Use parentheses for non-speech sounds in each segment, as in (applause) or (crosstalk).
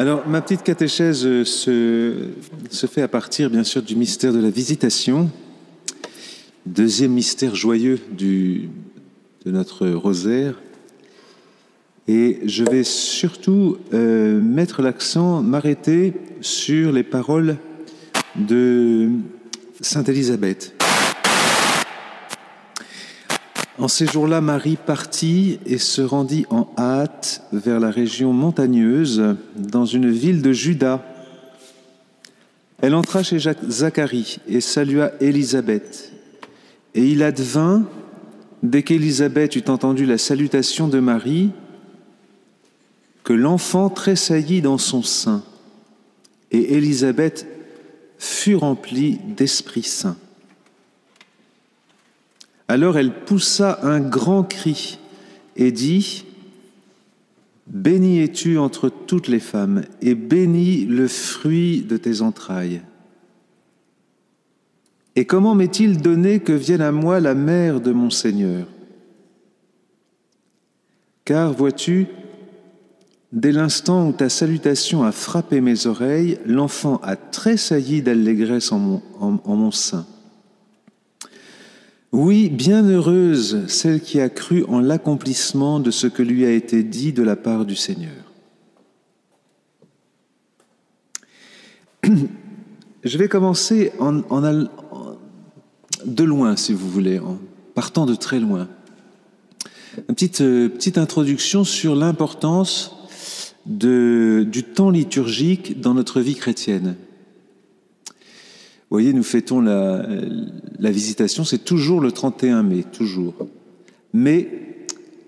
Alors, ma petite catéchèse se, se, fait à partir, bien sûr, du mystère de la visitation, deuxième mystère joyeux de notre rosaire. Et je vais surtout euh, mettre l'accent, m'arrêter sur les paroles de Sainte Élisabeth. En ces jours-là, Marie partit et se rendit en hâte vers la région montagneuse, dans une ville de Juda. Elle entra chez Zacharie et salua Élisabeth. Et il advint, dès qu'Élisabeth eut entendu la salutation de Marie, que l'enfant tressaillit dans son sein. Et Élisabeth fut remplie d'Esprit Saint. Alors elle poussa un grand cri et dit, Béni es-tu entre toutes les femmes, et béni le fruit de tes entrailles. Et comment m'est-il donné que vienne à moi la mère de mon Seigneur? Car, vois-tu, dès l'instant où ta salutation a frappé mes oreilles, l'enfant a tressailli d'allégresse en mon sein. Oui, bienheureuse celle qui a cru en l'accomplissement de ce que lui a été dit de la part du Seigneur. (clears throat) Je vais commencer en, de loin, si vous voulez, en partant de très loin. Une petite, euh, petite introduction sur l'importance du temps liturgique dans notre vie chrétienne. Vous voyez, nous fêtons la, la visitation, c'est toujours le 31 mai, toujours. Mais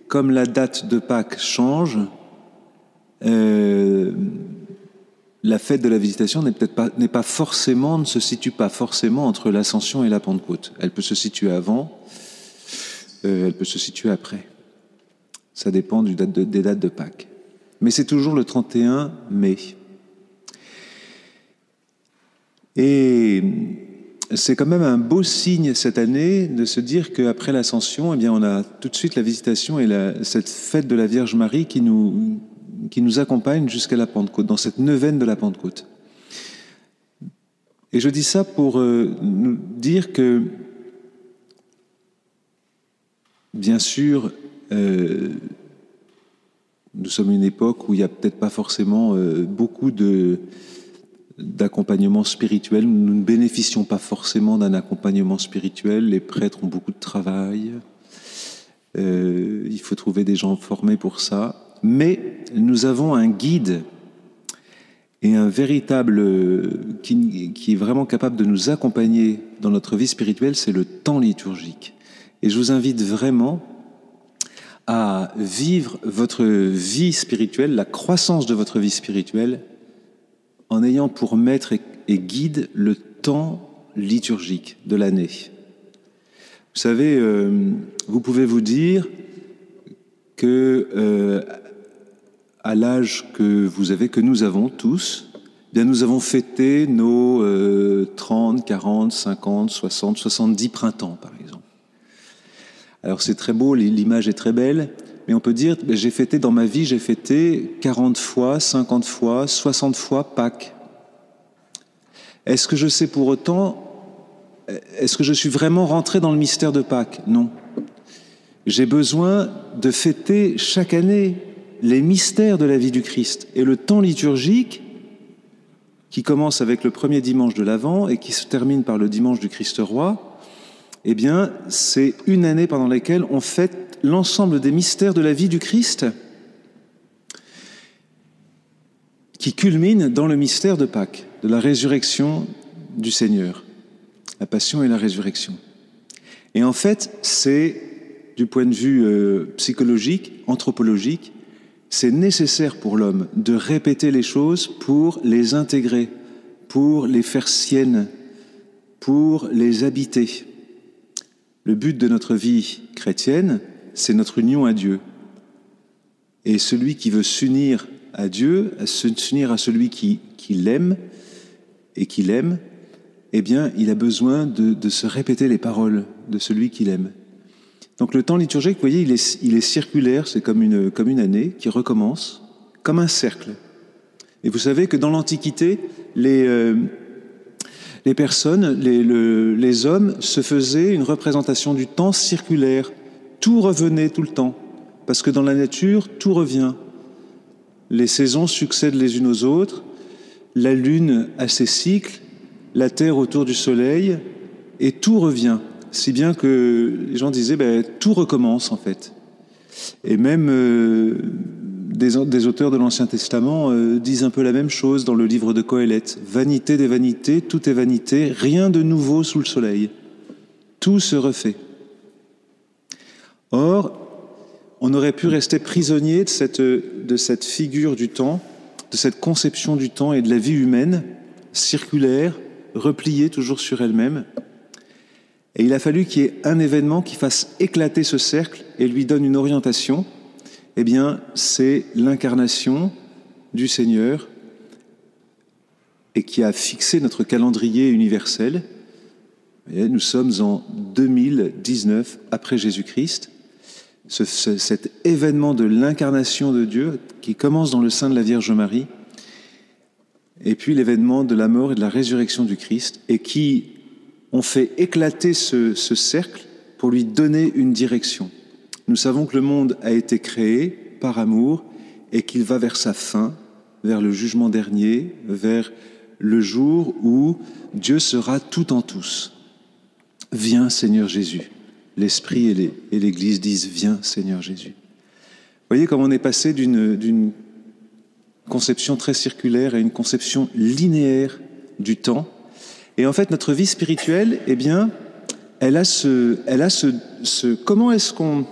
comme la date de Pâques change, euh, la fête de la visitation n'est peut-être pas, n'est pas forcément, ne se situe pas forcément entre l'Ascension et la Pentecôte. Elle peut se situer avant, euh, elle peut se situer après. Ça dépend du date de, des dates de Pâques. Mais c'est toujours le 31 mai. Et c'est quand même un beau signe cette année de se dire qu'après l'ascension, eh bien, on a tout de suite la visitation et cette fête de la Vierge Marie qui nous, qui nous accompagne jusqu'à la Pentecôte, dans cette neuvaine de la Pentecôte. Et je dis ça pour euh, nous dire que, bien sûr, euh, nous sommes une époque où il n'y a peut-être pas forcément euh, beaucoup de d'accompagnement spirituel. Nous ne bénéficions pas forcément d'un accompagnement spirituel. Les prêtres ont beaucoup de travail. Euh, il faut trouver des gens formés pour ça. Mais nous avons un guide et un véritable qui, qui est vraiment capable de nous accompagner dans notre vie spirituelle, c'est le temps liturgique. Et je vous invite vraiment à vivre votre vie spirituelle, la croissance de votre vie spirituelle en ayant pour maître et guide le temps liturgique de l'année. Vous savez, euh, vous pouvez vous dire que euh, à l'âge que vous avez, que nous avons tous, eh bien nous avons fêté nos 30, 40, 50, 60, 70 printemps, par exemple. Alors c'est très beau, l'image est très belle, mais on peut dire, j'ai fêté dans ma vie, j'ai fêté 40 fois, 50 fois, 60 fois Pâques. Est-ce que je sais pour autant, est-ce que je suis vraiment rentré dans le mystère de Pâques? Non. J'ai besoin de fêter chaque année les mystères de la vie du Christ. Et le temps liturgique, qui commence avec le premier dimanche de l'Avent et qui se termine par le dimanche du Christ roi, eh bien, c'est une année pendant laquelle on fête l'ensemble des mystères de la vie du Christ qui culmine dans le mystère de Pâques, de la résurrection du Seigneur, la passion et la résurrection. Et en fait, c'est, du point de vue euh, psychologique, anthropologique, c'est nécessaire pour l'homme de répéter les choses pour les intégrer, pour les faire siennes, pour les habiter. Le but de notre vie chrétienne, c'est notre union à Dieu. Et celui qui veut s'unir à Dieu, s'unir à celui qui, qui l'aime et qui l'aime, eh bien, il a besoin de, de, se répéter les paroles de celui qui l'aime. Donc le temps liturgique, vous voyez, il est, il est circulaire, c'est comme une, comme une année qui recommence, comme un cercle. Et vous savez que dans l'Antiquité, les, euh, les personnes, les, les hommes se faisaient une représentation du temps circulaire. Tout revenait tout le temps. Parce que dans la nature, tout revient. Les saisons succèdent les unes aux autres, la lune a ses cycles, la terre autour du soleil, et tout revient. Si bien que les gens disaient, ben, tout recommence en fait. Et même euh, des, auteurs de l'Ancien Testament euh, disent un peu la même chose dans le livre de Coëlette. Vanité des vanités, tout est vanité, rien de nouveau sous le soleil. Tout se refait. Or, on aurait pu rester prisonnier de cette, de cette figure du temps, de cette conception du temps et de la vie humaine, circulaire, repliée toujours sur elle-même. Et il a fallu qu'il y ait un événement qui fasse éclater ce cercle et lui donne une orientation. Eh bien, c'est l'incarnation du Seigneur et qui a fixé notre calendrier universel. nous sommes en 2019 après Jésus-Christ cet événement de l'incarnation de Dieu qui commence dans le sein de la Vierge Marie, et puis l'événement de la mort et de la résurrection du Christ, et qui ont fait éclater ce, ce cercle pour lui donner une direction. Nous savons que le monde a été créé par amour et qu'il va vers sa fin, vers le jugement dernier, vers le jour où Dieu sera tout en tous. Viens Seigneur Jésus l'Esprit et l'Église disent Viens, Seigneur Jésus. Vous voyez comment on est passé d'une conception très circulaire à une conception linéaire du temps. Et en fait, notre vie spirituelle, eh bien, elle a ce, elle a ce, ce comment est-ce qu'on,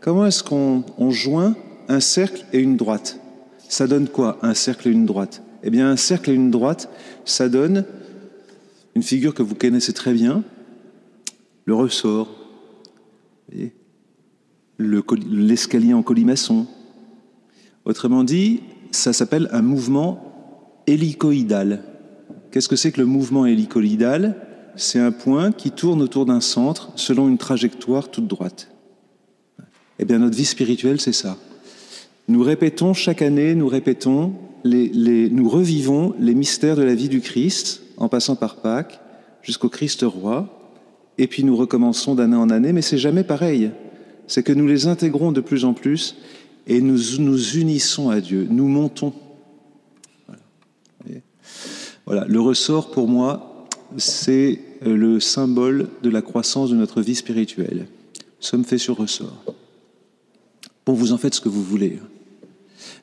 est-ce joint un cercle et une droite? Ça donne quoi un cercle et une droite? Eh bien, un cercle et une droite, ça donne une figure que vous connaissez très bien, le ressort, l'escalier en colimaçon. Autrement dit, ça s'appelle un mouvement hélicoïdal. Qu'est-ce que c'est que le mouvement hélicoïdal? C'est un point qui tourne autour d'un centre selon une trajectoire toute droite. Eh bien, notre vie spirituelle, c'est ça. Nous répétons chaque année, nous répétons, nous revivons les mystères de la vie du Christ, en passant par Pâques, jusqu'au Christ roi, et puis nous recommençons d'année en année, mais c'est jamais pareil. C'est que nous les intégrons de plus en plus et nous nous unissons à Dieu, nous montons. Voilà, le ressort pour moi, c'est le symbole de la croissance de notre vie spirituelle. Nous sommes faits sur ressort. Bon, vous en faites ce que vous voulez.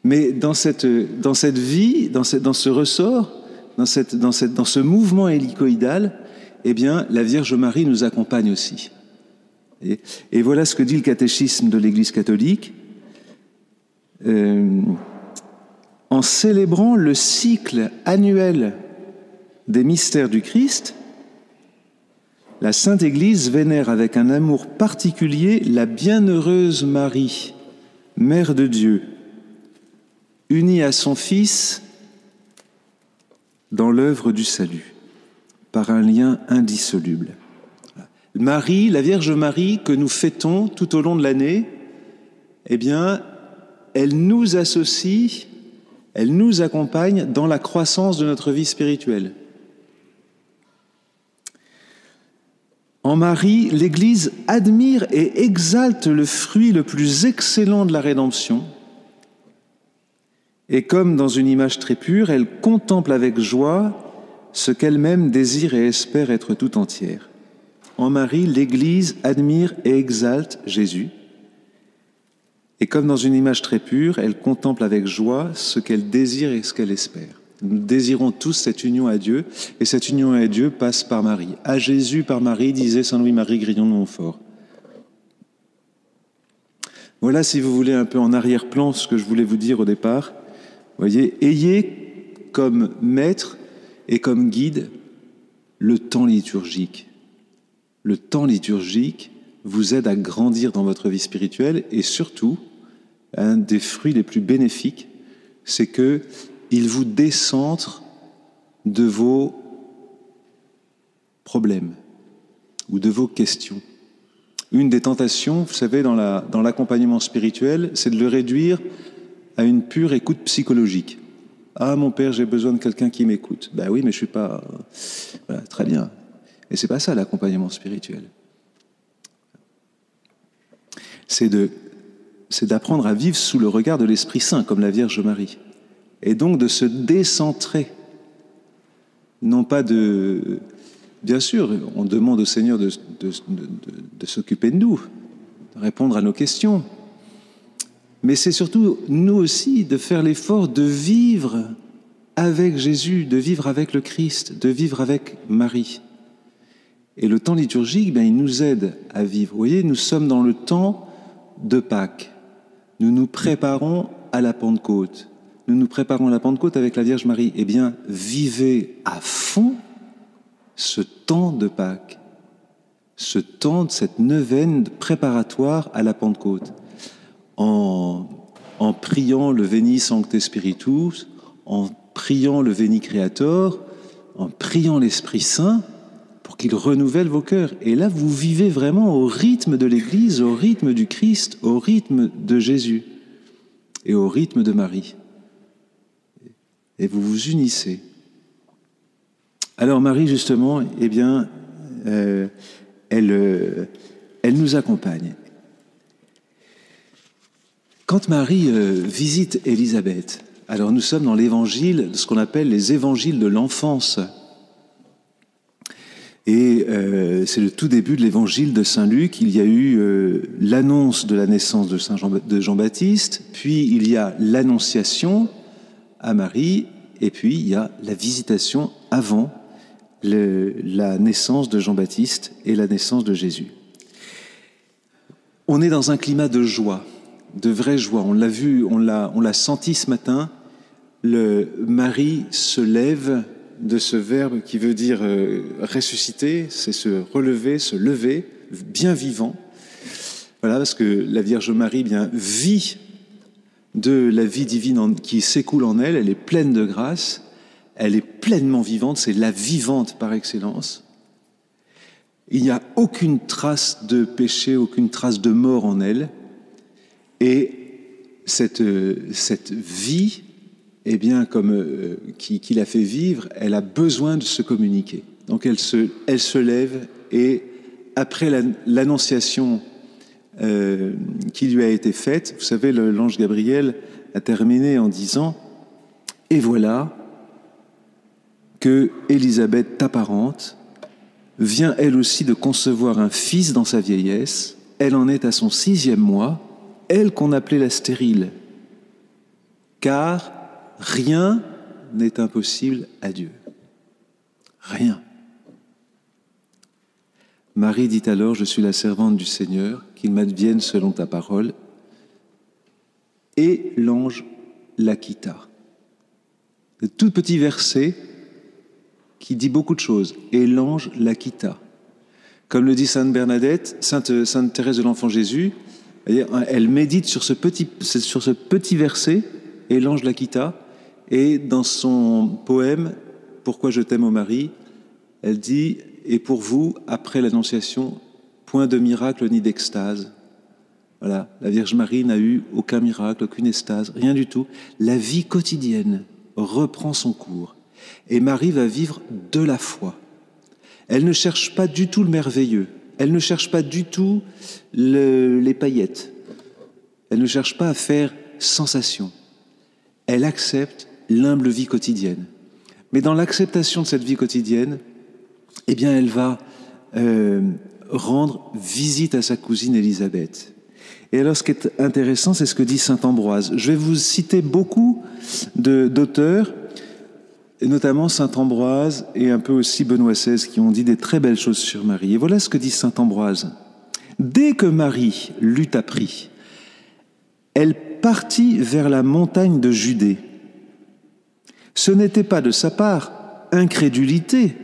Mais dans cette, dans cette vie, dans, cette, dans ce ressort, dans, cette, dans, cette, dans ce mouvement hélicoïdal, eh bien, la Vierge Marie nous accompagne aussi. Et, voilà ce que dit le catéchisme de l'Église catholique. Euh, en célébrant le cycle annuel des mystères du Christ, la Sainte Église vénère avec un amour particulier la bienheureuse Marie, Mère de Dieu, unie à son Fils dans l'œuvre du salut par un lien indissoluble. Marie, la Vierge Marie que nous fêtons tout au long de l'année, eh bien, elle nous associe, elle nous accompagne dans la croissance de notre vie spirituelle. En Marie, l'Église admire et exalte le fruit le plus excellent de la rédemption. Et comme dans une image très pure, elle contemple avec joie ce qu'elle-même désire et espère être tout entière. En Marie, l'Église admire et exalte Jésus. Et comme dans une image très pure, elle contemple avec joie ce qu'elle désire et ce qu'elle espère. Nous désirons tous cette union à Dieu, et cette union à Dieu passe par Marie. À Jésus par Marie, disait Saint Louis-Marie Grillon de Montfort. Voilà, si vous voulez, un peu en arrière-plan ce que je voulais vous dire au départ. Voyez, ayez comme maître et comme guide le temps liturgique. Le temps liturgique vous aide à grandir dans votre vie spirituelle et surtout, un des fruits les plus bénéfiques, c'est que il vous décentre de vos problèmes ou de vos questions. Une des tentations, vous savez, dans l'accompagnement spirituel, c'est de le réduire à une pure écoute psychologique. Ah, mon père, j'ai besoin de quelqu'un qui m'écoute. Ben oui, mais je suis pas. Voilà, très bien. Et c'est pas ça l'accompagnement spirituel. C'est de, c'est d'apprendre à vivre sous le regard de l'Esprit Saint, comme la Vierge Marie, et donc de se décentrer, non pas de. Bien sûr, on demande au Seigneur de, de, de, de s'occuper de nous, de répondre à nos questions, mais c'est surtout nous aussi de faire l'effort de vivre avec Jésus, de vivre avec le Christ, de vivre avec Marie. Et le temps liturgique, ben, il nous aide à vivre. Vous voyez, nous sommes dans le temps de Pâques. Nous nous préparons à la Pentecôte. Nous nous préparons à la Pentecôte avec la Vierge Marie. Eh bien, vivez à fond ce temps de Pâques, ce temps de cette neuvaine préparatoire à la Pentecôte en, priant le Veni Sancte Spiritus, en priant le Veni Creator, en priant l'Esprit Saint pour qu'il renouvelle vos cœurs. Et là, vous vivez vraiment au rythme de l'Église, au rythme du Christ, au rythme de Jésus et au rythme de Marie. Et vous vous unissez. Alors Marie, justement, eh bien, euh, elle, euh, elle nous accompagne. Quand Marie euh, visite Élisabeth, alors nous sommes dans l'évangile, ce qu'on appelle les évangiles de l'enfance. Et euh, c'est le tout début de l'évangile de Saint Luc. Il y a eu euh, l'annonce de la naissance de Saint Jean, de Jean-Baptiste, puis il y a l'annonciation à Marie, et puis il y a la visitation avant la naissance de Jean-Baptiste et la naissance de Jésus. On est dans un climat de joie de vraie joie. On l'a vu, on l'a, on l'a senti ce matin. Le Marie se lève de ce verbe qui veut dire euh, ressusciter, c'est se relever, se lever, bien vivant. Voilà, parce que la Vierge Marie bien vit de la vie divine qui s'écoule en elle. Elle est pleine de grâce. Elle est pleinement vivante. C'est la vivante par excellence. Il n'y a aucune trace de péché, aucune trace de mort en elle. Et cette, cette vie, eh bien, comme euh, qui, l'a fait vivre, elle a besoin de se communiquer. Donc elle se, elle se lève et après l'annonciation euh, qui lui a été faite, vous savez, l'ange Gabriel a terminé en disant Et voilà que Élisabeth, ta parente, vient elle aussi de concevoir un fils dans sa vieillesse. Elle en est à son sixième mois elle qu'on appelait la stérile, car rien n'est impossible à Dieu. Rien. Marie dit alors, je suis la servante du Seigneur, qu'il m'advienne selon ta parole. Et l'ange la quitta. Un tout petit verset qui dit beaucoup de choses. Et l'ange la quitta. Comme le dit Sainte Bernadette, Sainte, Sainte Thérèse de l'Enfant Jésus, elle médite sur ce petit, sur ce petit verset, et l'ange la quitta, et dans son poème Pourquoi je t'aime, au mari, elle dit Et pour vous, après l'Annonciation, point de miracle ni d'extase. Voilà, la Vierge Marie n'a eu aucun miracle, aucune extase, rien du tout. La vie quotidienne reprend son cours, et Marie va vivre de la foi. Elle ne cherche pas du tout le merveilleux, elle ne cherche pas du tout le, les paillettes. Elle ne cherche pas à faire sensation. Elle accepte l'humble vie quotidienne. Mais dans l'acceptation de cette vie quotidienne, eh bien, elle va euh, rendre visite à sa cousine Élisabeth. Et alors, ce qui est intéressant, c'est ce que dit saint Ambroise. Je vais vous citer beaucoup d'auteurs et notamment saint Ambroise et un peu aussi Benoît XVI, qui ont dit des très belles choses sur Marie. Et voilà ce que dit saint Ambroise. Dès que Marie l'eut appris, elle partit vers la montagne de Judée. Ce n'était pas de sa part incrédulité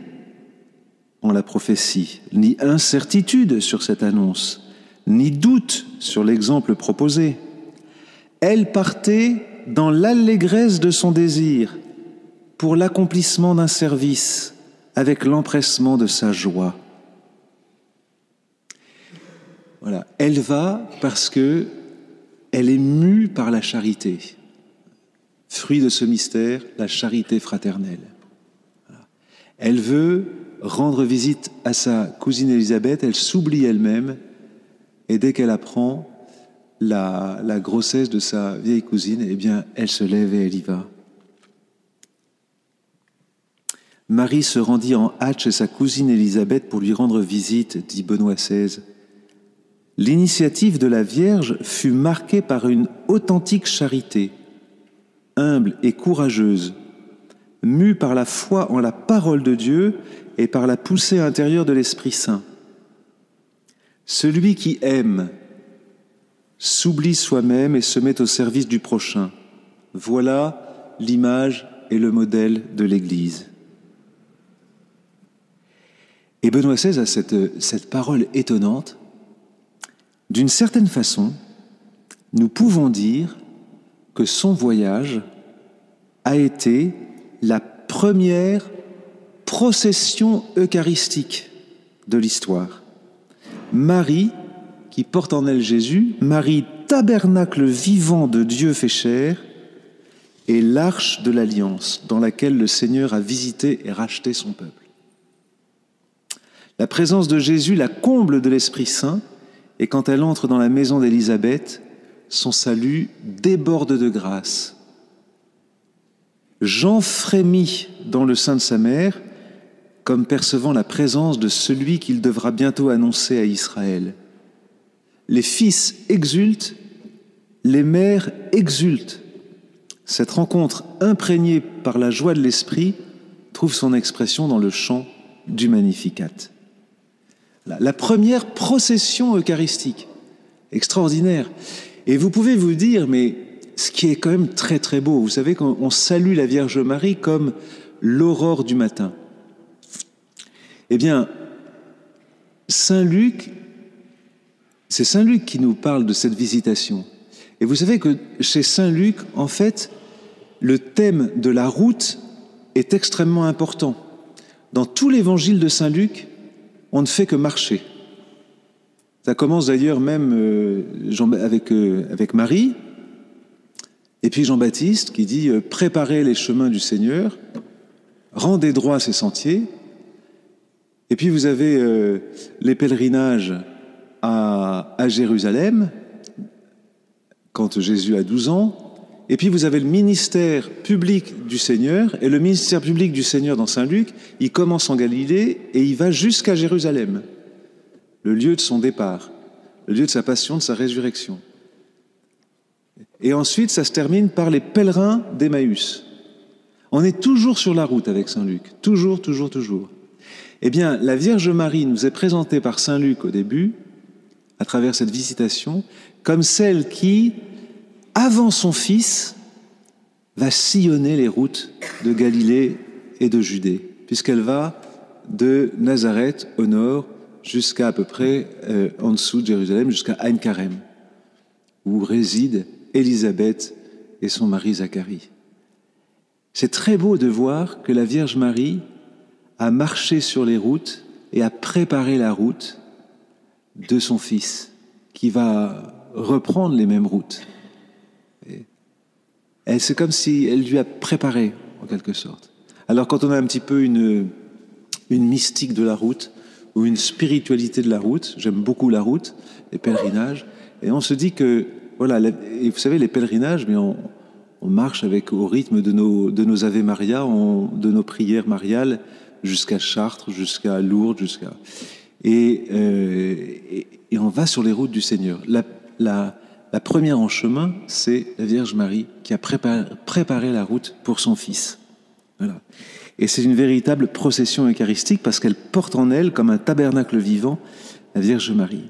en la prophétie, ni incertitude sur cette annonce, ni doute sur l'exemple proposé. Elle partait dans l'allégresse de son désir, pour l'accomplissement d'un service avec l'empressement de sa joie. Voilà, elle va parce que elle est mue par la charité. Fruit de ce mystère, la charité fraternelle. Elle veut rendre visite à sa cousine Élisabeth, elle s'oublie elle-même, et dès qu'elle apprend la, la, grossesse de sa vieille cousine, eh bien, elle se lève et elle y va. Marie se rendit en hâte chez sa cousine Élisabeth pour lui rendre visite, dit Benoît XVI. L'initiative de la Vierge fut marquée par une authentique charité, humble et courageuse, mue par la foi en la parole de Dieu et par la poussée intérieure de l'Esprit Saint. Celui qui aime s'oublie soi-même et se met au service du prochain. Voilà l'image et le modèle de l'Église. Et Benoît XVI a cette, cette parole étonnante. D'une certaine façon, nous pouvons dire que son voyage a été la première procession eucharistique de l'histoire. Marie, qui porte en elle Jésus, Marie, tabernacle vivant de Dieu fait chair, est l'arche de l'alliance dans laquelle le Seigneur a visité et racheté son peuple. La présence de Jésus la comble de l'Esprit Saint, et quand elle entre dans la maison d'Élisabeth, son salut déborde de grâce. Jean frémit dans le sein de sa mère, comme percevant la présence de celui qu'il devra bientôt annoncer à Israël. Les fils exultent, les mères exultent. Cette rencontre imprégnée par la joie de l'esprit trouve son expression dans le chant du Magnificat la première procession eucharistique. Extraordinaire. Et vous pouvez vous dire, mais ce qui est quand même très très beau, vous savez qu'on salue la Vierge Marie comme l'aurore du matin. Eh bien, Saint Luc, c'est Saint Luc qui nous parle de cette visitation. Et vous savez que chez Saint Luc, en fait, le thème de la route est extrêmement important. Dans tout l'évangile de Saint Luc, on ne fait que marcher. Ça commence d'ailleurs même euh, avec, euh, avec Marie, et puis Jean-Baptiste qui dit euh, Préparez les chemins du Seigneur, rendez droit ces sentiers. Et puis vous avez les pèlerinages à, à Jérusalem, quand Jésus a 12 ans, et puis vous avez le ministère public du Seigneur, et le ministère public du Seigneur dans Saint Luc, il commence en Galilée et il va jusqu'à Jérusalem, le lieu de son départ, le lieu de sa passion, de sa résurrection. Et ensuite, ça se termine par les pèlerins d'Emmaüs. On est toujours sur la route avec Saint Luc, toujours, toujours, toujours. Eh bien, la Vierge Marie nous est présentée par Saint Luc au début, à travers cette visitation, comme celle qui, avant son Fils, va sillonner les routes de Galilée et de Judée, puisqu'elle va de Nazareth au nord jusqu'à à peu près euh, en dessous de Jérusalem, jusqu'à Ain Karem, où résident Élisabeth et son mari Zacharie. C'est très beau de voir que la Vierge Marie a marché sur les routes et a préparé la route de son Fils, qui va reprendre les mêmes routes. C'est comme si elle lui a préparé, en quelque sorte. Alors quand on a un petit peu une, une mystique de la route, ou une spiritualité de la route, j'aime beaucoup la route, les pèlerinages, et on se dit que, voilà, et vous savez, les pèlerinages, mais on, on marche avec au rythme de nos, de nos Ave Maria, de nos prières mariales, jusqu'à Chartres, jusqu'à Lourdes, jusqu'à... Et, euh, et, et, on va sur les routes du Seigneur. La, la, la première en chemin, c'est la Vierge Marie qui a préparé, la route pour son Fils. Voilà. Et c'est une véritable procession eucharistique parce qu'elle porte en elle, comme un tabernacle vivant, la Vierge Marie.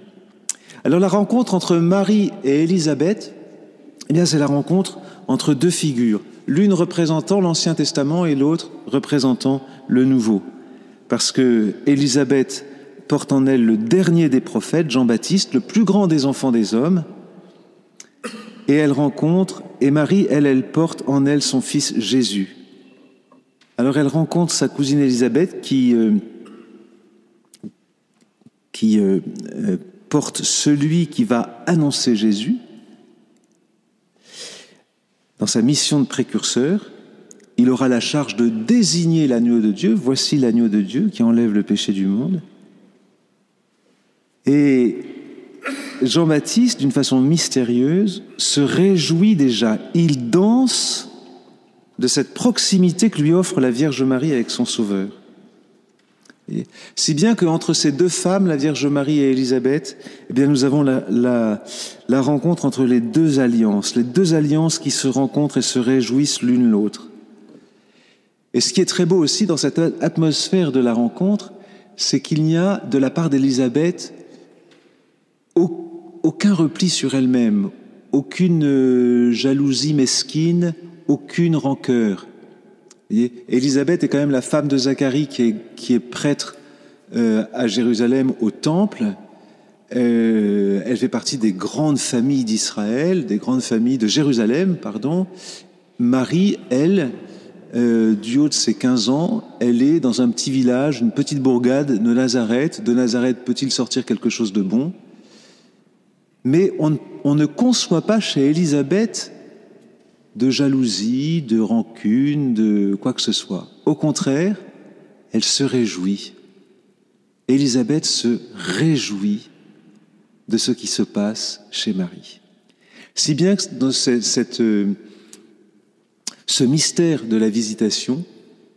Alors la rencontre entre Marie et Élisabeth, eh bien c'est la rencontre entre deux figures, l'une représentant l'Ancien Testament et l'autre représentant le Nouveau. Parce que Élisabeth porte en elle le dernier des prophètes, Jean-Baptiste, le plus grand des enfants des hommes, et elle rencontre, et Marie, elle, elle porte en elle son fils Jésus. Alors elle rencontre sa cousine Élisabeth qui, euh, euh, euh, porte celui qui va annoncer Jésus. dans sa mission de précurseur, il aura la charge de désigner l'agneau de Dieu. Voici l'agneau de Dieu qui enlève le péché du monde. Et Jean-Baptiste, d'une façon mystérieuse, se réjouit déjà. Il danse de cette proximité que lui offre la Vierge Marie avec son Sauveur. si bien qu'entre ces deux femmes, la Vierge Marie et Élisabeth, eh bien, nous avons la, rencontre entre les deux alliances, les deux alliances qui se rencontrent et se réjouissent l'une l'autre. Et ce qui est très beau aussi dans cette atmosphère de la rencontre, c'est qu'il n'y a de la part d'Élisabeth aucun repli sur elle-même, aucune euh, jalousie mesquine, aucune rancœur. Élisabeth est quand même la femme de Zacharie qui est, qui est prêtre euh, à Jérusalem au temple. Euh, elle fait partie des grandes familles d'Israël, des grandes familles de Jérusalem, pardon. Marie, elle, du haut de ses 15 ans, elle est dans un petit village, une petite bourgade de Nazareth. De Nazareth peut-il sortir quelque chose de bon? Mais on, ne conçoit pas chez Élisabeth de jalousie, de rancune, de quoi que ce soit. Au contraire, elle se réjouit. Élisabeth se réjouit de ce qui se passe chez Marie. Si bien que dans ce mystère de la visitation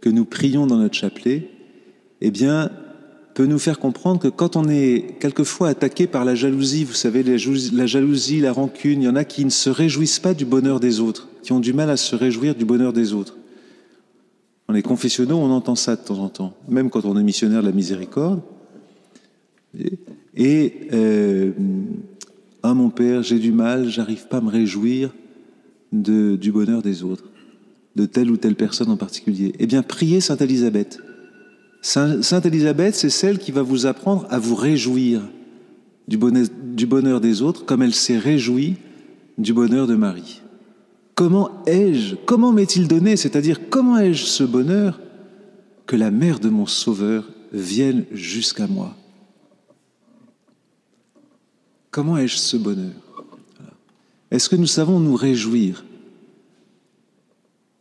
que nous prions dans notre chapelet, eh bien, peut nous faire comprendre que quand on est quelquefois attaqué par la jalousie, vous savez, la jalousie, la rancune, il y en a qui ne se réjouissent pas du bonheur des autres, qui ont du mal à se réjouir du bonheur des autres. On est confessionnaux, on entend ça de temps en temps, même quand on est missionnaire de la miséricorde. Et euh, ah mon père, j'ai du mal, j'arrive pas à me réjouir du bonheur des autres, de telle ou telle personne en particulier. Eh bien, priez Sainte Élisabeth. Sainte Élisabeth, c'est celle qui va vous apprendre à vous réjouir du bonheur, des autres comme elle s'est réjouie du bonheur de Marie. Comment ai-je, comment m'est-il donné, c'est-à-dire comment ai-je ce bonheur que la mère de mon Sauveur vienne jusqu'à moi? Comment ai-je ce bonheur? Est-ce que nous savons nous réjouir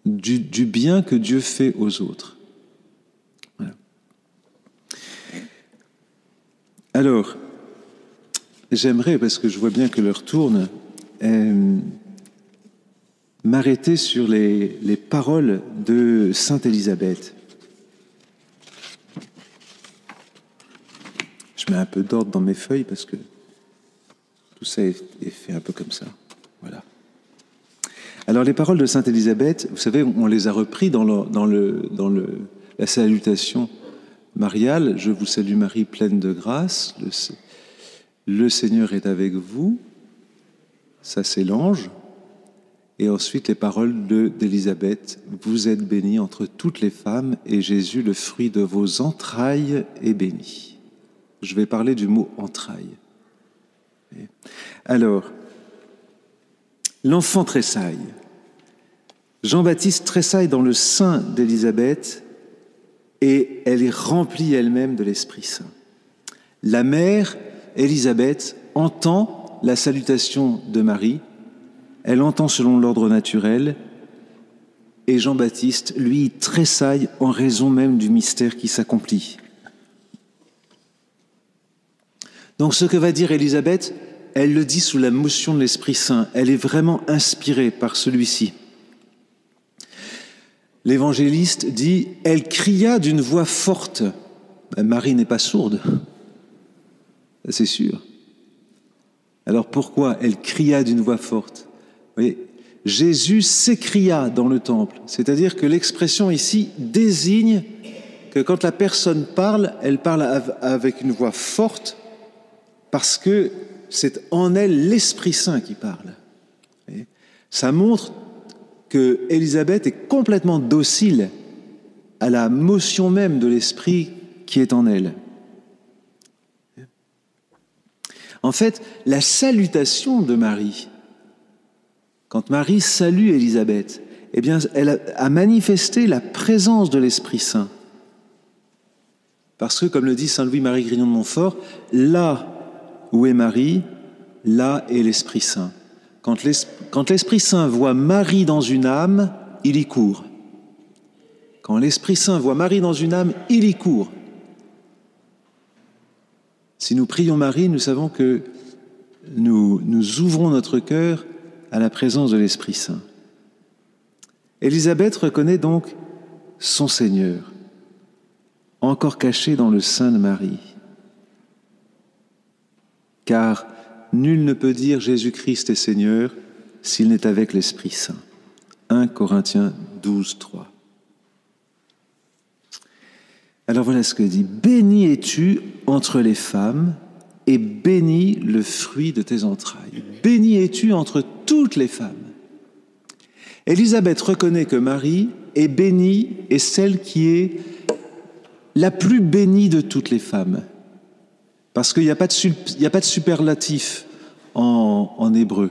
du bien que Dieu fait aux autres? Alors, j'aimerais, parce que je vois bien que l'heure tourne, euh, m'arrêter sur les, paroles de Sainte Élisabeth. Je mets un peu d'ordre dans mes feuilles parce que tout ça est, fait un peu comme ça. Voilà. Alors les paroles de Sainte Élisabeth, vous savez, on les a repris dans, dans, le, dans le, la salutation mariale, je vous salue Marie pleine de grâce, le, Seigneur est avec vous, ça c'est l'ange, et ensuite les paroles d'Élisabeth, vous êtes bénie entre toutes les femmes, et Jésus, le fruit de vos entrailles, est béni. Je vais parler du mot entrailles. Alors, l'enfant tressaille. Jean-Baptiste tressaille dans le sein d'Élisabeth et elle est remplie elle-même de l'Esprit Saint. La mère, Élisabeth, entend la salutation de Marie, elle entend selon l'ordre naturel, et Jean-Baptiste, lui, tressaille en raison même du mystère qui s'accomplit. Donc ce que va dire Élisabeth, elle le dit sous la motion de l'Esprit Saint, elle est vraiment inspirée par celui-ci l'évangéliste dit Elle cria d'une voix forte. Ben, Marie n'est pas sourde, c'est sûr. Alors pourquoi elle cria d'une voix forte? Voyez, Jésus s'écria dans le temple, c'est-à-dire que l'expression ici désigne que quand la personne parle, elle parle avec une voix forte parce que c'est en elle l'Esprit Saint qui parle. Ça montre que Élisabeth est complètement docile à la motion même de l'esprit qui est en elle. En fait, la salutation de Marie, quand Marie salue Élisabeth, eh bien, elle a manifesté la présence de l'Esprit Saint. Parce que, comme le dit Saint Louis-Marie Grignon de Montfort, là où est Marie, là est l'Esprit Saint. Quand l'Esprit Saint voit Marie dans une âme, il y court. Quand l'Esprit Saint voit Marie dans une âme, il y court. Si nous prions Marie, nous savons que nous, ouvrons notre cœur à la présence de l'Esprit Saint. Élisabeth reconnaît donc son Seigneur, encore caché dans le sein de Marie. Car nul ne peut dire Jésus-Christ est Seigneur s'il n'est avec l'Esprit Saint. 1 Corinthiens 12, 3. Alors voilà ce que dit. Béni es-tu entre les femmes et béni le fruit de tes entrailles. Béni es-tu entre toutes les femmes. Élisabeth reconnaît que Marie est bénie et celle qui est la plus bénie de toutes les femmes. Parce qu'il n'y a, pas de, a superlatif en, hébreu.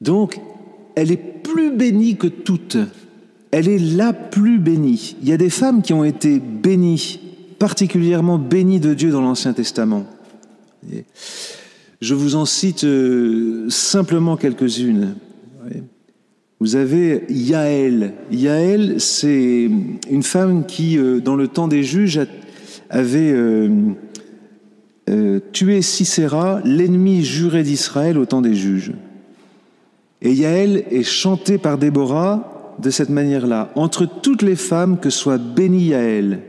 Donc, elle est plus bénie que toutes elle est la plus bénie. Il y a des femmes qui ont été bénies, particulièrement bénies de Dieu dans l'Ancien Testament. Je vous en cite euh, simplement quelques-unes. Vous avez Yaël. Yaël, c'est une femme qui, euh, dans le temps des juges, avait euh, tué Sisera, l'ennemi juré d'Israël au temps des juges. Et Yaël est chantée par Déborah de cette manière-là, entre toutes les femmes, que soit bénie Yaël.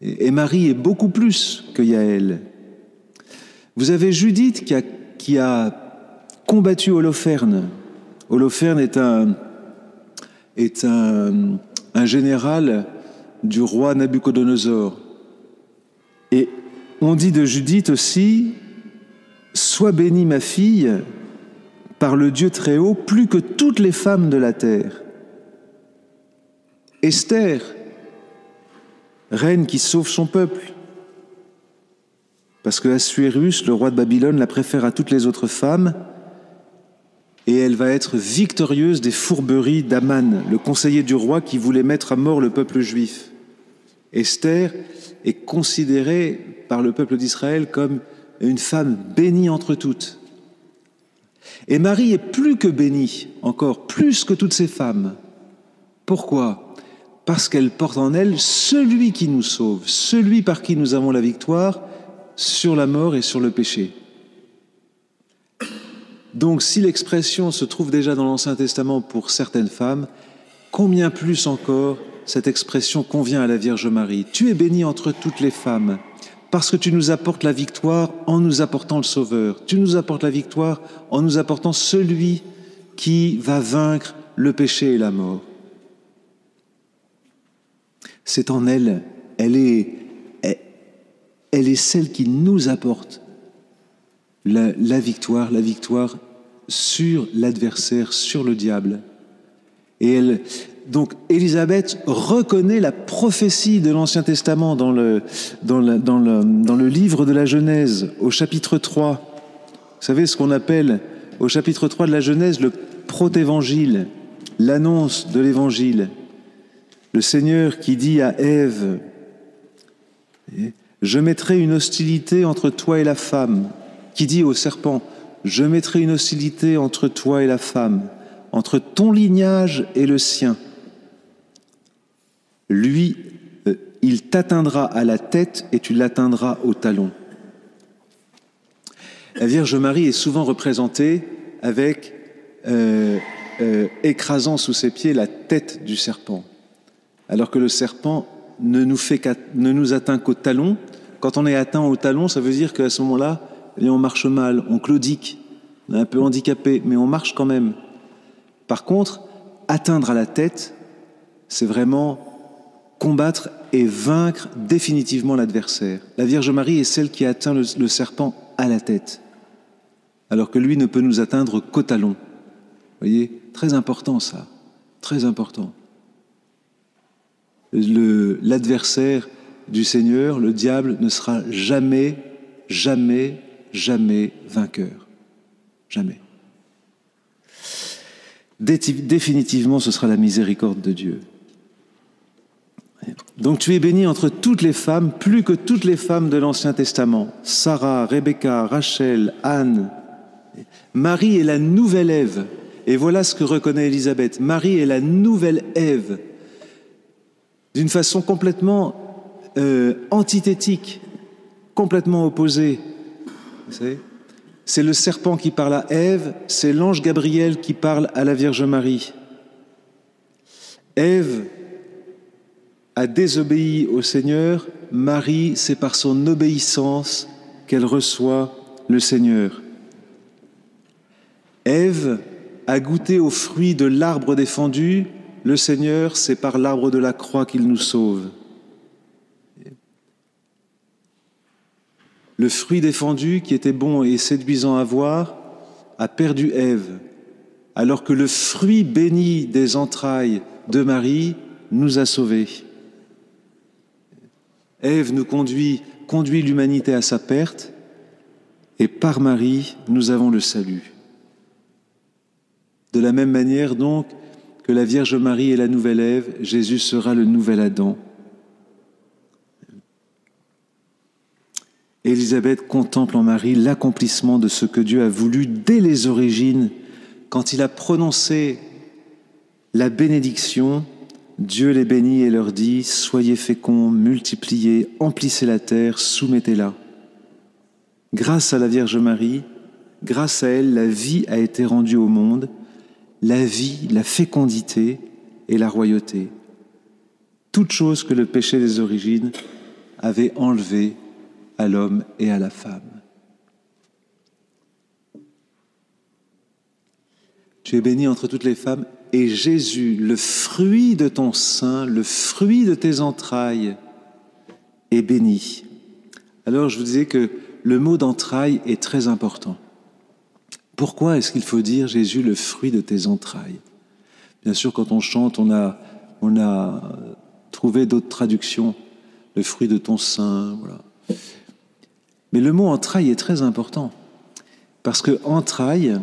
Et Marie est beaucoup plus que Yaël. Vous avez Judith qui a, combattu Holoferne. Holoferne est un général du roi Nabucodonosor. Et on dit de Judith aussi, Sois bénie ma fille, par le Dieu très haut plus que toutes les femmes de la terre. Esther, reine qui sauve son peuple, parce que Assuérus, le roi de Babylone, la préfère à toutes les autres femmes, et elle va être victorieuse des fourberies d'Aman, le conseiller du roi qui voulait mettre à mort le peuple juif. Esther est considérée par le peuple d'Israël comme une femme bénie entre toutes. Et Marie est plus que bénie, encore plus que toutes ces femmes. Pourquoi? Parce qu'elle porte en elle celui qui nous sauve, celui par qui nous avons la victoire sur la mort et sur le péché. Donc si l'expression se trouve déjà dans l'Ancien Testament pour certaines femmes, combien plus encore cette expression convient à la Vierge Marie? Tu es bénie entre toutes les femmes parce que tu nous apportes la victoire en nous apportant le Sauveur. Tu nous apportes la victoire en nous apportant celui qui va vaincre le péché et la mort. C'est en elle, elle est, elle est celle qui nous apporte la, victoire, la victoire sur l'adversaire, sur le diable. Et elle, donc Élisabeth reconnaît la prophétie de l'Ancien Testament dans le, dans, dans, le, dans le livre de la Genèse, au chapitre 3. Vous savez ce qu'on appelle au chapitre 3 de la Genèse le protévangile, l'annonce de l'évangile. Le Seigneur qui dit à Ève, je mettrai une hostilité entre toi et la femme, qui dit au serpent, je mettrai une hostilité entre toi et la femme, entre ton lignage et le sien lui, euh, il t'atteindra à la tête et tu l'atteindras au talon. La Vierge Marie est souvent représentée avec euh, euh, écrasant sous ses pieds la tête du serpent, alors que le serpent ne nous, fait ne nous atteint qu'au talon. Quand on est atteint au talon, ça veut dire qu'à ce moment-là, on marche mal, on claudique, on est un peu handicapé, mais on marche quand même. Par contre, atteindre à la tête, c'est vraiment combattre et vaincre définitivement l'adversaire. La Vierge Marie est celle qui atteint le, le, serpent à la tête, alors que lui ne peut nous atteindre qu'au talon. Voyez, très important ça, très important. L'adversaire du Seigneur, le diable, ne sera jamais, jamais, jamais vainqueur. Jamais. Définitivement, ce sera la miséricorde de Dieu. Donc tu es bénie entre toutes les femmes, plus que toutes les femmes de l'Ancien Testament. Sarah, Rebecca, Rachel, Anne, Marie est la nouvelle Ève. Et voilà ce que reconnaît Élisabeth. Marie est la nouvelle Ève, d'une façon complètement euh, antithétique, complètement opposée. C'est le serpent qui parle à Ève, c'est l'ange Gabriel qui parle à la Vierge Marie. Ève a désobéi au Seigneur, Marie, c'est par son obéissance qu'elle reçoit le Seigneur. Ève a goûté au fruit de l'arbre défendu, le Seigneur, c'est par l'arbre de la croix qu'il nous sauve. Le fruit défendu, qui était bon et séduisant à voir, a perdu Ève, alors que le fruit béni des entrailles de Marie nous a sauvés. Ève nous conduit, conduit l'humanité à sa perte, et par Marie, nous avons le salut. De la même manière, donc, que la Vierge Marie est la nouvelle Ève, Jésus sera le nouvel Adam. Élisabeth contemple en Marie l'accomplissement de ce que Dieu a voulu dès les origines, quand il a prononcé la bénédiction, Dieu les bénit et leur dit, Soyez féconds, multipliez, emplissez la terre, soumettez-la. Grâce à la Vierge Marie, grâce à elle, la vie a été rendue au monde, la vie, la fécondité et la royauté. Toutes choses que le péché des origines avait enlevées à l'homme et à la femme. Tu es béni entre toutes les femmes, et Jésus, le fruit de ton sein, le fruit de tes entrailles, est béni. Alors je vous disais que le mot d'entrailles est très important. Pourquoi est-ce qu'il faut dire Jésus, le fruit de tes entrailles? Bien sûr, quand on chante, on a, on a trouvé d'autres traductions, le fruit de ton sein, voilà. Mais le mot entraille est très important, parce que entraille,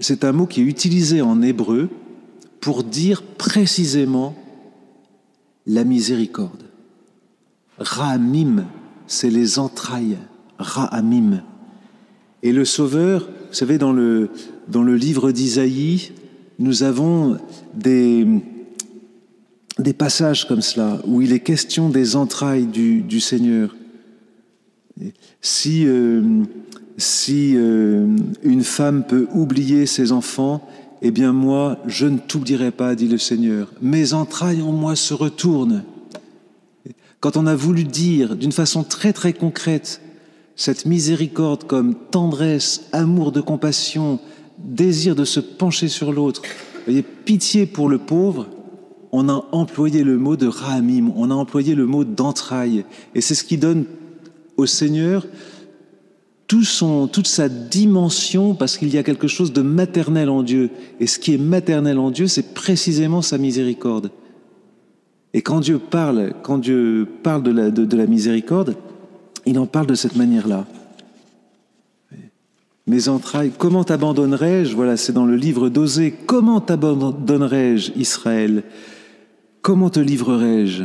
c'est un mot qui est utilisé en hébreu pour dire précisément la miséricorde. Ra'amim, c'est les entrailles. Ra'amim. Et le Sauveur, vous savez, dans le, dans le livre d'Isaïe, nous avons des, des passages comme cela, où il est question des entrailles du, du Seigneur. Si, euh, si euh, une femme peut oublier ses enfants, eh bien moi, je ne t'oublierai pas, dit le Seigneur. Mes entrailles en moi se retournent. Quand on a voulu dire d'une façon très très concrète cette miséricorde comme tendresse, amour de compassion, désir de se pencher sur l'autre, pitié pour le pauvre, on a employé le mot de rahamim, on a employé le mot d'entrailles. Et c'est ce qui donne au Seigneur tout son, toute sa dimension, parce qu'il y a quelque chose de maternel en Dieu. Et ce qui est maternel en Dieu, c'est précisément sa miséricorde. Et quand Dieu parle, quand Dieu parle de la, de, la miséricorde, il en parle de cette manière-là. Mes entrailles, comment t'abandonnerai-je Voilà, c'est dans le livre d'Osée. Comment t'abandonnerai-je, Israël? Comment te livrerai-je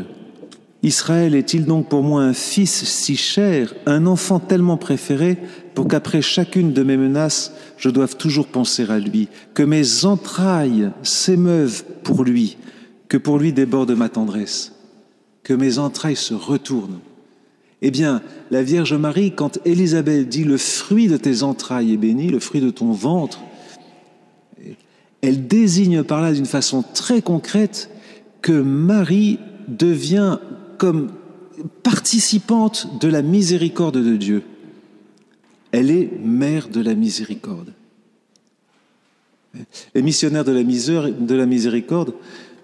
Israël est-il donc pour moi un fils si cher, un enfant tellement préféré, pour qu'après chacune de mes menaces, je doive toujours penser à lui, que mes entrailles s'émeuvent pour lui, que pour lui déborde ma tendresse, que mes entrailles se retournent. Eh bien, la Vierge Marie, quand Élisabeth dit le fruit de tes entrailles est béni, le fruit de ton ventre, elle désigne par là d'une façon très concrète que Marie devient comme participante de la miséricorde de Dieu. Elle est mère de la miséricorde. Les missionnaires de la, de la miséricorde,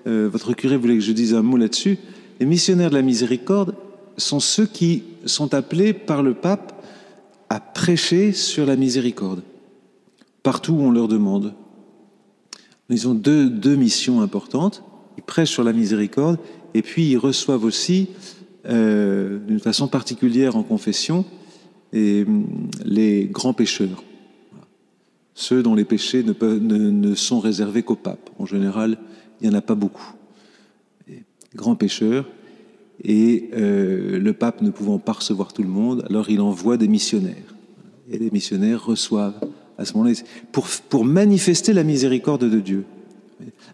euh, votre curé voulait que je dise un mot là-dessus, les missionnaires de la miséricorde sont ceux qui sont appelés par le pape à prêcher sur la miséricorde, partout où on leur demande. Ils ont deux, deux missions importantes. Ils prêchent sur la miséricorde et puis ils reçoivent aussi, euh, d'une façon particulière en confession, hum, les grands pécheurs, ceux dont les péchés ne, sont réservés qu'au pape. En général, il n'y en a pas beaucoup. grands pécheurs, et euh, le pape ne pouvant pas recevoir tout le monde, alors il envoie des missionnaires. Et les missionnaires reçoivent à ce moment-là, pour manifester la miséricorde de Dieu.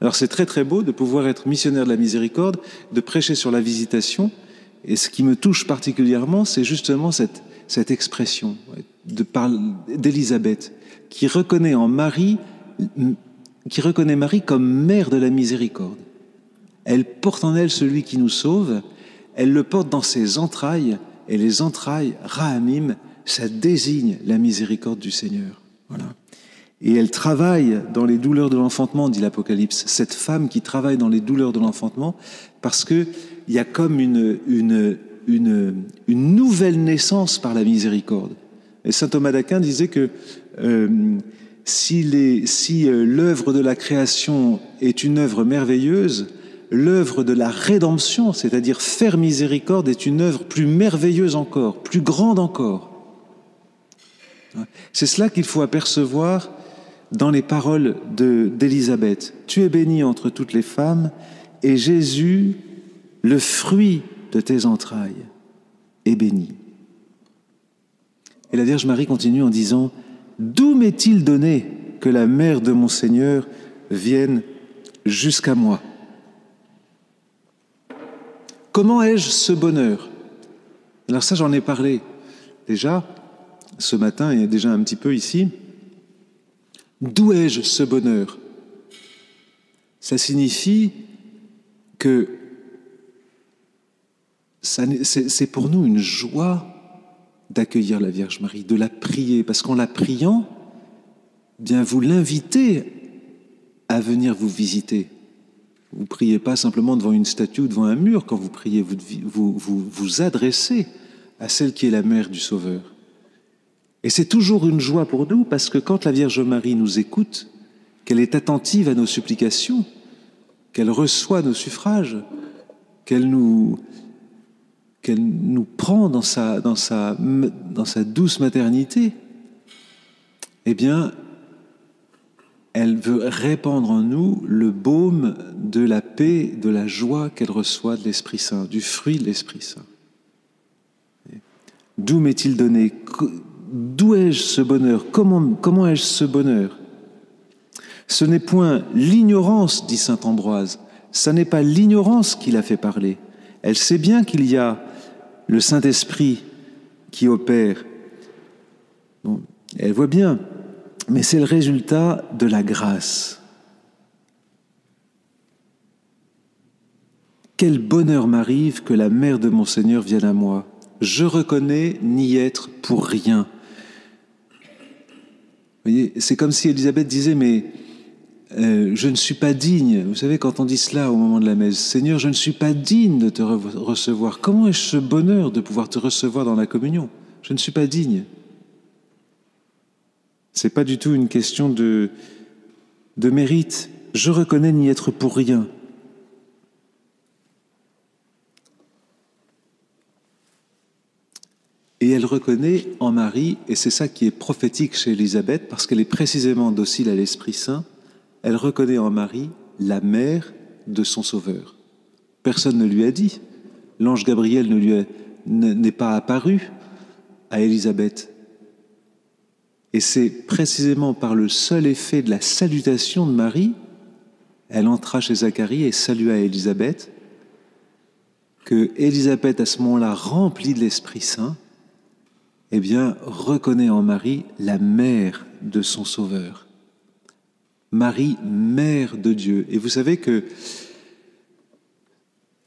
Alors c'est très très beau de pouvoir être missionnaire de la miséricorde, de prêcher sur la visitation, et ce qui me touche particulièrement, c'est justement cette, cette expression d'Élisabeth, qui reconnaît en Marie, qui reconnaît Marie comme mère de la miséricorde. Elle porte en elle celui qui nous sauve, elle le porte dans ses entrailles, et les entrailles, Rahamim, ça désigne la miséricorde du Seigneur. Voilà. Et elle travaille dans les douleurs de l'enfantement, dit l'Apocalypse. Cette femme qui travaille dans les douleurs de l'enfantement, parce que il y a comme une, une, une, une, nouvelle naissance par la miséricorde. Et saint Thomas d'Aquin disait que euh, si, les, si euh, l'œuvre de la création est une œuvre merveilleuse, l'œuvre de la rédemption, c'est-à-dire faire miséricorde, est une œuvre plus merveilleuse encore, plus grande encore. C'est cela qu'il faut apercevoir dans les paroles d'Élisabeth. Tu es bénie entre toutes les femmes, et Jésus, le fruit de tes entrailles, est béni. Et la Vierge Marie continue en disant, D'où m'est-il donné que la mère de mon Seigneur vienne jusqu'à moi? Comment ai-je ce bonheur? Alors ça, j'en ai parlé déjà ce matin et déjà un petit peu ici. D'où ai-je ce bonheur? Ça signifie que c'est pour nous une joie d'accueillir la Vierge Marie, de la prier, parce qu'en la priant, bien vous l'invitez à venir vous visiter. Vous priez pas simplement devant une statue ou devant un mur quand vous priez, vous vous, vous, vous adressez à celle qui est la mère du Sauveur. Et c'est toujours une joie pour nous parce que quand la Vierge Marie nous écoute, qu'elle est attentive à nos supplications, qu'elle reçoit nos suffrages, qu'elle nous, nous prend dans sa, dans, sa, dans sa douce maternité, eh bien, elle veut répandre en nous le baume de la paix, de la joie qu'elle reçoit de l'Esprit Saint, du fruit de l'Esprit Saint. D'où m'est-il donné D'où ai-je ce bonheur? Comment, comment ai-je ce bonheur? Ce n'est point l'ignorance, dit saint Ambroise, ce n'est pas l'ignorance qui l'a fait parler. Elle sait bien qu'il y a le Saint-Esprit qui opère. elle voit bien, mais c'est le résultat de la grâce. Quel bonheur m'arrive que la mère de mon Seigneur vienne à moi. Je reconnais n'y être pour rien c'est comme si Élisabeth disait, mais euh, je ne suis pas digne. Vous savez, quand on dit cela au moment de la messe, Seigneur, je ne suis pas digne de te recevoir. Comment ai-je ce bonheur de pouvoir te recevoir dans la communion? Je ne suis pas digne. C'est pas du tout une question de, de mérite. Je reconnais n'y être pour rien. Et elle reconnaît en Marie, et c'est ça qui est prophétique chez Élisabeth, parce qu'elle est précisément docile à l'Esprit Saint, elle reconnaît en Marie la mère de son Sauveur. Personne ne lui a dit. L'ange Gabriel ne lui n'est pas apparu à Élisabeth. Et c'est précisément par le seul effet de la salutation de Marie, elle entra chez Zacharie et salua Élisabeth, que Élisabeth, à ce moment-là, remplie de l'Esprit Saint, eh bien, reconnaît en Marie la mère de son Sauveur. Marie, mère de Dieu. Et vous savez que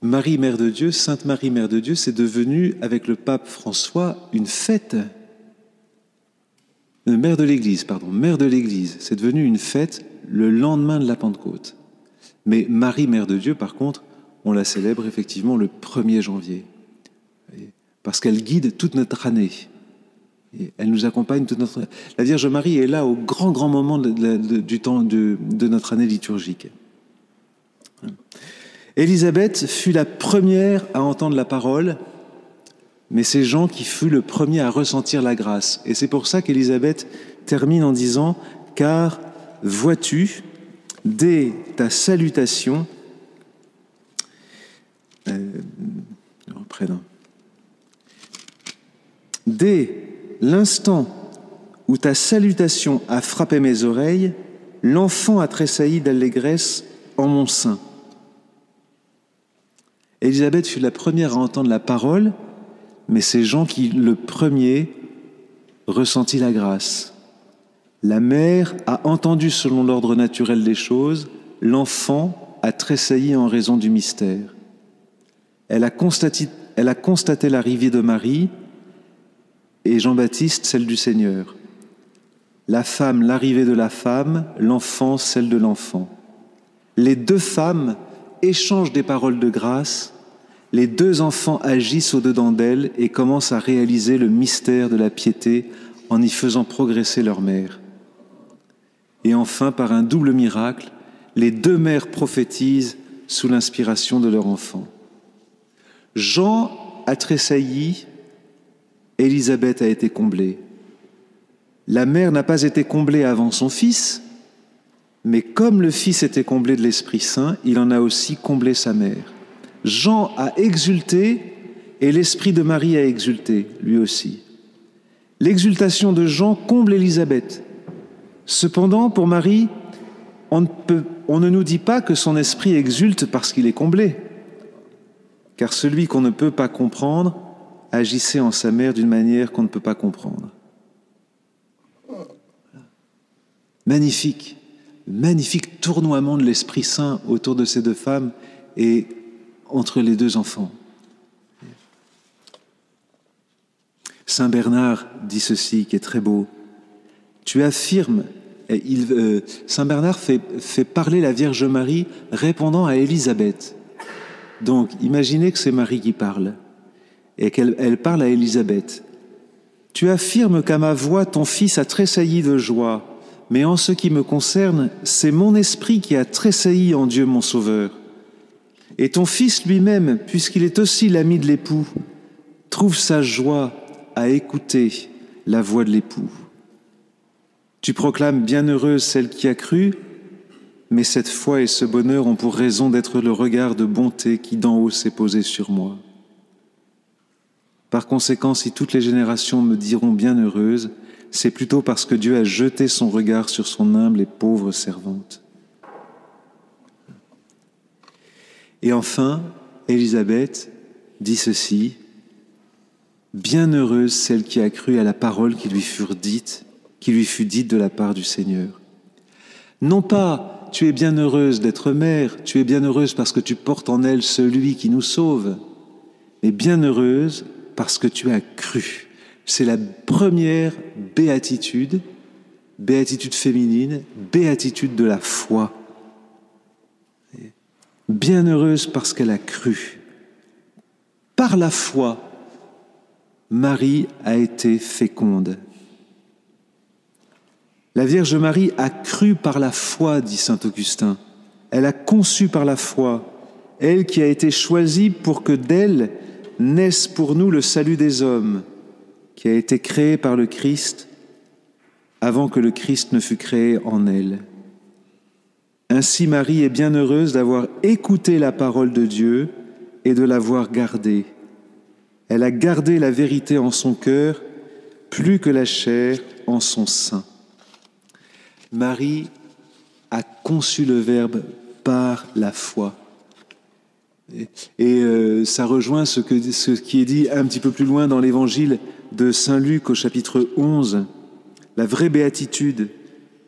Marie, mère de Dieu, Sainte Marie, mère de Dieu, c'est devenu, avec le pape François, une fête. Euh, mère de l'Église, pardon, mère de l'Église. C'est devenu une fête le lendemain de la Pentecôte. Mais Marie, mère de Dieu, par contre, on la célèbre effectivement le 1er janvier. Parce qu'elle guide toute notre année elle nous accompagne toute notre. La Vierge Marie est là au grand, grand moment du temps de, notre année liturgique. Élisabeth fut la première à entendre la parole, mais c'est Jean qui fut le premier à ressentir la grâce. Et c'est pour ça qu'Élisabeth termine en disant Car vois-tu, dès ta salutation, euh, dès l'instant où ta salutation a frappé mes oreilles, l'enfant a tressailli d'allégresse en mon sein. Élisabeth fut la première à entendre la parole, mais c'est Jean qui, le premier, ressentit la grâce. La mère a entendu selon l'ordre naturel des choses, l'enfant a tressailli en raison du mystère. Elle a constaté, elle a constaté l'arrivée de Marie et Jean-Baptiste celle du Seigneur. La femme, l'arrivée de la femme, l'enfant, celle de l'enfant. Les deux femmes échangent des paroles de grâce, les deux enfants agissent au-dedans d'elles et commencent à réaliser le mystère de la piété en y faisant progresser leur mère. Et enfin, par un double miracle, les deux mères prophétisent sous l'inspiration de leur enfant. Jean a tressailli, Élisabeth a été comblée. La mère n'a pas été comblée avant son fils, mais comme le fils était comblé de l'Esprit Saint, il en a aussi comblé sa mère. Jean a exulté et l'Esprit de Marie a exulté, lui aussi. L'exultation de Jean comble Élisabeth. Cependant, pour Marie, on ne, peut, on ne nous dit pas que son esprit exulte parce qu'il est comblé, car celui qu'on ne peut pas comprendre agissait en sa mère d'une manière qu'on ne peut pas comprendre. Magnifique, magnifique tournoiement de l'Esprit Saint autour de ces deux femmes et entre les deux enfants. Saint Bernard dit ceci qui est très beau. Tu affirmes, euh, Saint Bernard fait parler la Vierge Marie répondant à Élisabeth. Donc imaginez que c'est Marie qui parle et qu'elle elle parle à Élisabeth. Tu affirmes qu'à ma voix ton fils a tressailli de joie, mais en ce qui me concerne, c'est mon esprit qui a tressailli en Dieu mon Sauveur. Et ton fils lui-même, puisqu'il est aussi l'ami de l'époux, trouve sa joie à écouter la voix de l'époux. Tu proclames bienheureuse celle qui a cru, mais cette foi et ce bonheur ont pour raison d'être le regard de bonté qui d'en haut s'est posé sur moi. Par conséquent, si toutes les générations me diront bienheureuse, c'est plutôt parce que Dieu a jeté son regard sur son humble et pauvre servante. Et enfin, Élisabeth dit ceci, Bienheureuse celle qui a cru à la parole qui lui fut dite, qui lui fut dite de la part du Seigneur. Non pas tu es bienheureuse d'être mère, tu es bienheureuse parce que tu portes en elle celui qui nous sauve, mais bienheureuse parce que tu as cru. C'est la première béatitude, béatitude féminine, béatitude de la foi. Bienheureuse parce qu'elle a cru. Par la foi, Marie a été féconde. La Vierge Marie a cru par la foi, dit Saint Augustin. Elle a conçu par la foi, elle qui a été choisie pour que d'elle naisse pour nous le salut des hommes, qui a été créé par le Christ avant que le Christ ne fût créé en elle. Ainsi Marie est bien heureuse d'avoir écouté la parole de Dieu et de l'avoir gardée. Elle a gardé la vérité en son cœur plus que la chair en son sein. Marie a conçu le Verbe par la foi. Et, euh, ça rejoint ce, que, ce qui est dit un petit peu plus loin dans l'évangile de Saint Luc au chapitre 11, la vraie béatitude.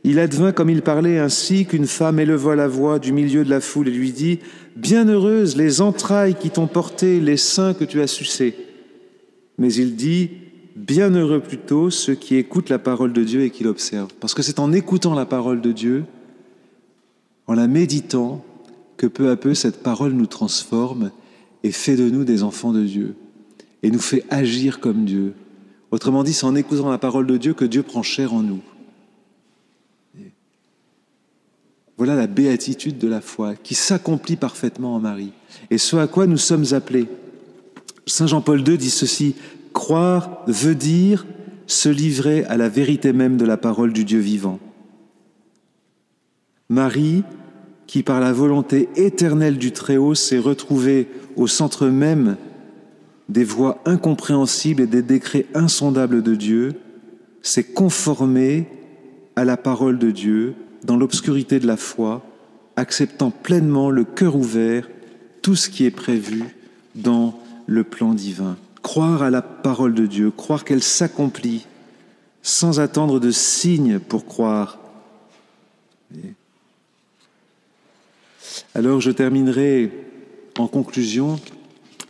Il advint comme il parlait ainsi qu'une femme éleva la voix du milieu de la foule et lui dit Bienheureuses les entrailles qui t'ont porté, les seins que tu as sucés. Mais il dit Bienheureux plutôt ceux qui écoutent la parole de Dieu et qui l'observent. Parce que c'est en écoutant la parole de Dieu, en la méditant, que peu à peu cette parole nous transforme et fait de nous des enfants de Dieu et nous fait agir comme Dieu. Autrement dit, c'est en écoutant la parole de Dieu que Dieu prend chair en nous. Voilà la béatitude de la foi qui s'accomplit parfaitement en Marie et ce à quoi nous sommes appelés. Saint Jean-Paul II dit ceci, croire veut dire se livrer à la vérité même de la parole du Dieu vivant. Marie, qui par la volonté éternelle du Très-Haut s'est retrouvée au centre même des voies incompréhensibles et des décrets insondables de Dieu, c'est conformer à la parole de Dieu dans l'obscurité de la foi, acceptant pleinement le cœur ouvert tout ce qui est prévu dans le plan divin. Croire à la parole de Dieu, croire qu'elle s'accomplit sans attendre de signes pour croire. Alors je terminerai en conclusion,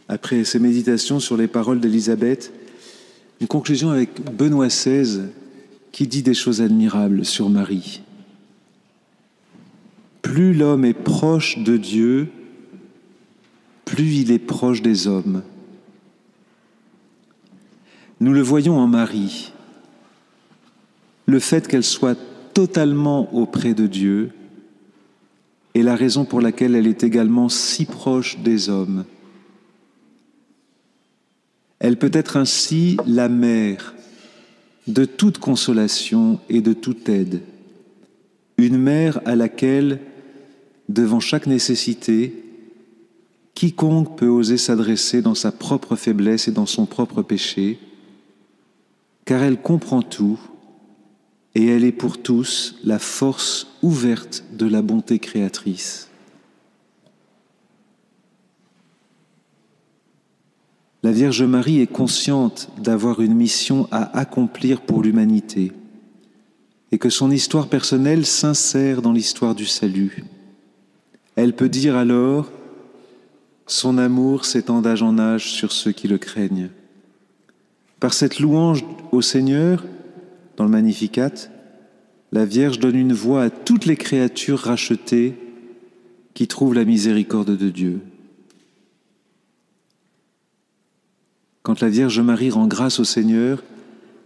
après ces méditations sur les paroles d'Élisabeth, une conclusion avec Benoît XVI qui dit des choses admirables sur Marie. Plus l'homme est proche de Dieu, plus il est proche des hommes. Nous le voyons en Marie. Le fait qu'elle soit totalement auprès de Dieu est la raison pour laquelle elle est également si proche des hommes. Elle peut être ainsi la mère de toute consolation et de toute aide, une mère à laquelle, devant chaque nécessité, quiconque peut oser s'adresser dans sa propre faiblesse et dans son propre péché, car elle comprend tout et elle est pour tous la force ouverte de la bonté créatrice. La Vierge Marie est consciente d'avoir une mission à accomplir pour l'humanité et que son histoire personnelle s'insère dans l'histoire du salut. Elle peut dire alors Son amour s'étend d'âge en âge sur ceux qui le craignent. Par cette louange au Seigneur, dans le Magnificat, la Vierge donne une voix à toutes les créatures rachetées qui trouvent la miséricorde de Dieu. Quand la Vierge Marie rend grâce au Seigneur,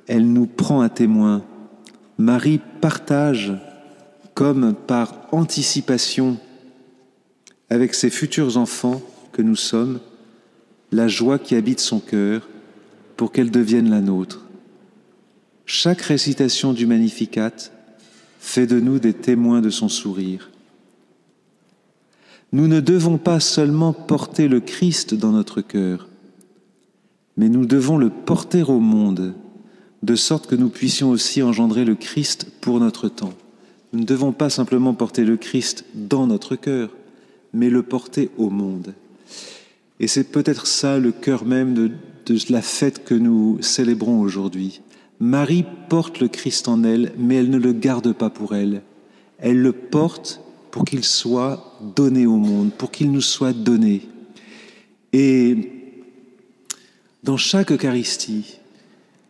elle nous prend à témoin. Marie partage, comme par anticipation, avec ses futurs enfants que nous sommes, la joie qui habite son cœur pour qu'elle devienne la nôtre. Chaque récitation du Magnificat fait de nous des témoins de son sourire. Nous ne devons pas seulement porter le Christ dans notre cœur, mais nous devons le porter au monde, de sorte que nous puissions aussi engendrer le Christ pour notre temps. Nous ne devons pas simplement porter le Christ dans notre cœur, mais le porter au monde. Et c'est peut-être ça le cœur même de, de, la fête que nous célébrons aujourd'hui. Marie porte le Christ en elle, mais elle ne le garde pas pour elle. Elle le porte pour qu'il soit donné au monde, pour qu'il nous soit donné. Et dans chaque Eucharistie,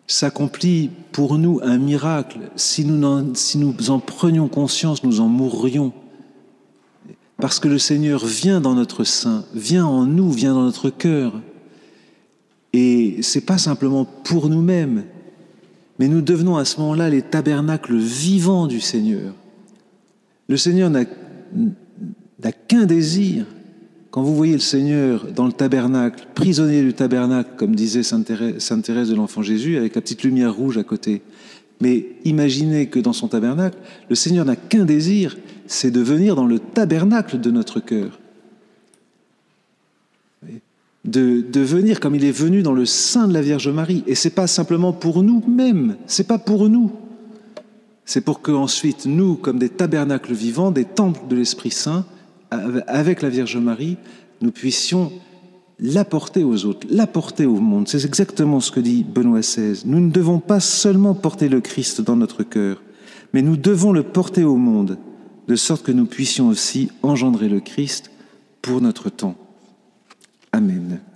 s'accomplit pour nous un miracle. Si nous, en, prenions conscience, nous en mourrions. Parce que le Seigneur vient dans notre sein, vient en nous, vient dans notre cœur. Et c'est pas simplement pour nous-mêmes, mais nous devenons à ce moment-là les tabernacles vivants du Seigneur. Le Seigneur n'a qu'un désir, quand vous voyez le Seigneur dans le tabernacle, prisonnier du tabernacle, comme disait Sainte Thérèse, de l'Enfant Jésus, avec la petite lumière rouge à côté, mais imaginez que dans son tabernacle, le Seigneur n'a qu'un désir, c'est de venir dans le tabernacle de notre cœur. De, venir comme il est venu dans le sein de la Vierge Marie. Et c'est pas simplement pour nous-mêmes, c'est pas pour nous. C'est pour que ensuite nous, comme des tabernacles vivants, des temples de l'Esprit Saint, avec la Vierge Marie, nous puissions l'apporter aux autres, l'apporter au monde. C'est exactement ce que dit Benoît XVI. Nous ne devons pas seulement porter le Christ dans notre cœur, mais nous devons le porter au monde, de sorte que nous puissions aussi engendrer le Christ pour notre temps. Amen.